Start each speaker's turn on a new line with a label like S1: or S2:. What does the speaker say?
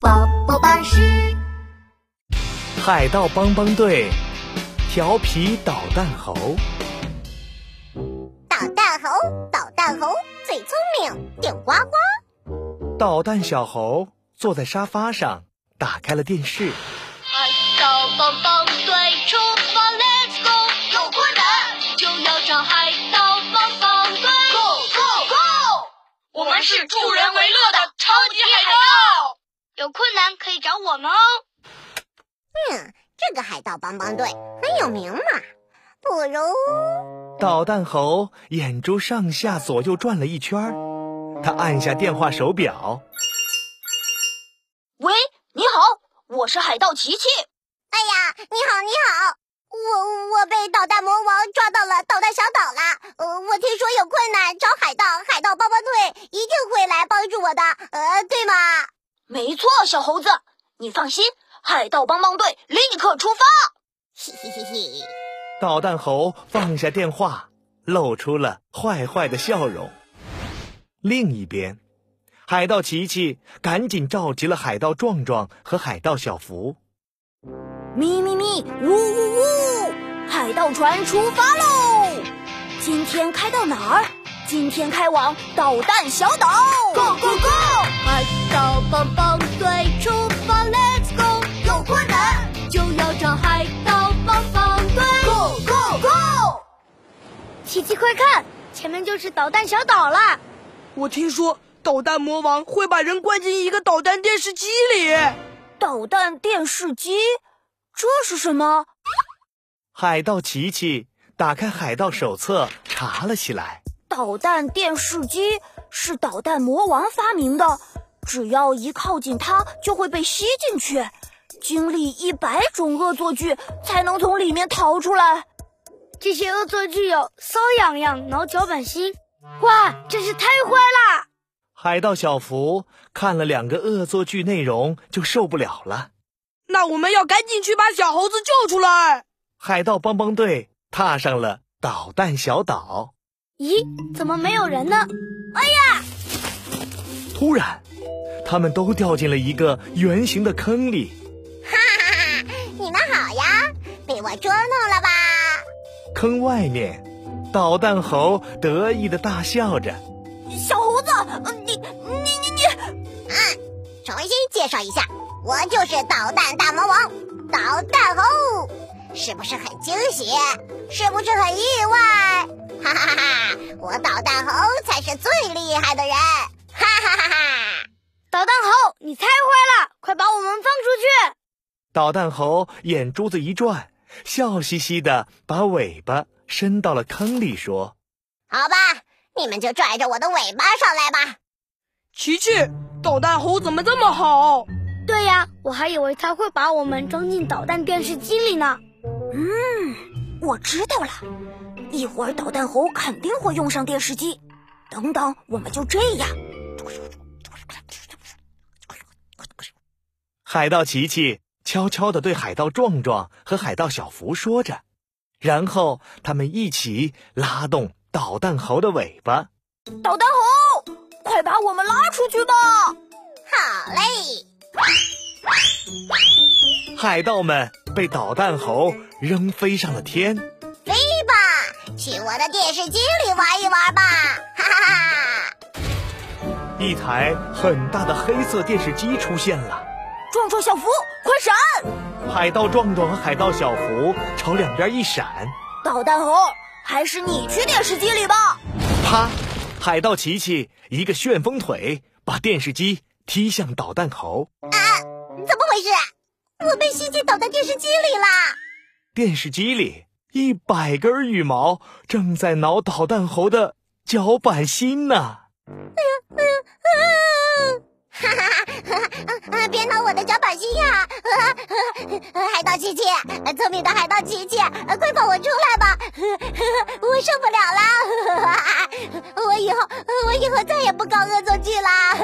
S1: 宝宝巴士，
S2: 海盗帮帮队，调皮捣蛋猴。
S3: 捣蛋猴，捣蛋猴最聪明，顶呱呱。
S2: 捣蛋小猴坐在沙发上，打开了电视。
S4: 海盗帮帮队出发，Let's go！有困难就要找海盗帮帮队，Go Go Go！我们是助人有困难可以找我们哦。
S3: 嗯，这个海盗帮帮队很有名嘛，不如
S2: 捣蛋猴眼珠上下左右转了一圈儿，他按下电话手表。
S4: 喂，你好，我是海盗琪琪。
S3: 哎呀，你好，你好，我我被捣蛋魔王抓到了捣蛋小岛啦。呃，我听说有困难找海盗，海盗帮帮队一定会来帮助我的，呃，对吗？
S4: 没错，小猴子，你放心，海盗帮帮队立刻出发。
S3: 嘿嘿嘿嘿，
S2: 捣蛋猴放下电话，露出了坏坏的笑容。另一边，海盗琪琪赶紧召集了海盗壮壮和海盗小福。
S5: 咪咪咪，呜呜呜！海盗船出发喽！今天开到哪儿？今天开往导弹小岛。Go go go！
S6: 琪琪，快看，前面就是导弹小岛啦！
S7: 我听说导弹魔王会把人关进一个导弹电视机里。
S5: 导弹电视机，这是什么？
S2: 海盗琪琪打开海盗手册查了起来。
S5: 导弹电视机是导弹魔王发明的，只要一靠近它，就会被吸进去，经历一百种恶作剧才能从里面逃出来。
S6: 这些恶作剧有搔痒痒、挠脚板心，哇，真是太坏啦！
S2: 海盗小福看了两个恶作剧内容就受不了了。
S7: 那我们要赶紧去把小猴子救出来。
S2: 海盗帮帮队踏上了导弹小岛。
S6: 咦，怎么没有人呢？
S2: 哎呀突然，他们都掉进了一个圆形的坑里。
S3: 哈哈哈！你们好呀，被我捉弄了吧？
S2: 坑外面，捣蛋猴得意的大笑着。
S5: 小猴子，你你你你啊，
S3: 重新介绍一下，我就是捣蛋大魔王捣蛋猴，是不是很惊喜？是不是很意外？哈哈哈哈！我捣蛋猴才是最厉害的人！哈哈哈哈！
S6: 捣蛋猴，你太坏了，快把我们放出去！
S2: 捣蛋猴眼珠子一转，笑嘻嘻的把尾巴伸到了坑里，说
S3: 好吧，你们就拽着我的尾巴上来吧。
S7: 琪琪，捣蛋猴怎么这么好？
S6: 对呀，我还以为他会把我们装进导弹电视机里呢。
S5: 嗯，我知道了，一会儿导弹猴肯定会用上电视机。等等，我们就这样。
S2: 海盗琪琪悄悄地对海盗壮壮和海盗小福说着，然后他们一起拉动导弹猴的尾巴。
S5: 导弹猴，快把我们拉出去吧！
S3: 好嘞，
S2: 海盗们被导弹猴扔飞上了天。
S3: 飞吧，去我的电视机里玩一玩吧！哈哈哈！
S2: 一台很大的黑色电视机出现了，
S5: 壮壮、小福，快闪！
S2: 海盗壮壮和海盗小福朝两边一闪，
S5: 捣蛋猴，还是你去电视机里吧。
S2: 啪！海盗琪琪一个旋风腿把电视机踢向捣蛋猴，啊
S3: 怎么回事？我被吸进导弹电视机里啦！
S2: 电视机里一百根羽毛正在挠捣蛋猴的脚板心呢。
S3: 哎呀哎呀哈哈啊啊！别挠我的脚板心呀！海盗琪琪，聪明的海盗琪琪，快放我出来吧！我受不了了！我以后，我以后再也不搞恶作剧啦！